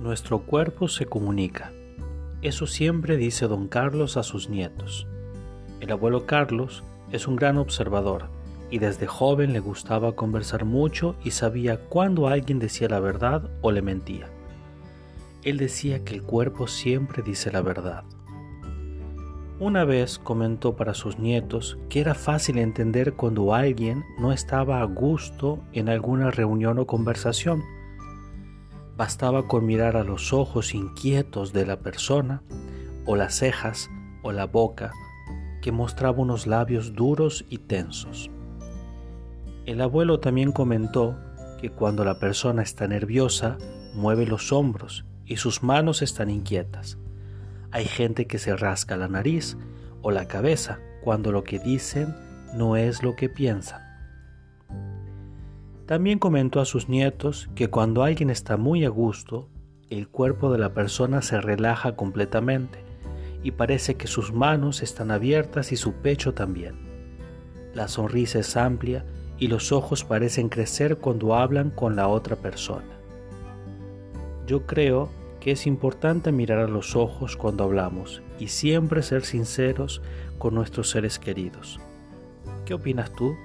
Nuestro cuerpo se comunica. Eso siempre dice don Carlos a sus nietos. El abuelo Carlos es un gran observador y desde joven le gustaba conversar mucho y sabía cuándo alguien decía la verdad o le mentía. Él decía que el cuerpo siempre dice la verdad. Una vez comentó para sus nietos que era fácil entender cuando alguien no estaba a gusto en alguna reunión o conversación Bastaba con mirar a los ojos inquietos de la persona, o las cejas, o la boca, que mostraba unos labios duros y tensos. El abuelo también comentó que cuando la persona está nerviosa, mueve los hombros y sus manos están inquietas. Hay gente que se rasca la nariz o la cabeza cuando lo que dicen no es lo que piensan. También comentó a sus nietos que cuando alguien está muy a gusto, el cuerpo de la persona se relaja completamente y parece que sus manos están abiertas y su pecho también. La sonrisa es amplia y los ojos parecen crecer cuando hablan con la otra persona. Yo creo que es importante mirar a los ojos cuando hablamos y siempre ser sinceros con nuestros seres queridos. ¿Qué opinas tú?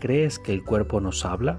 ¿Crees que el cuerpo nos habla?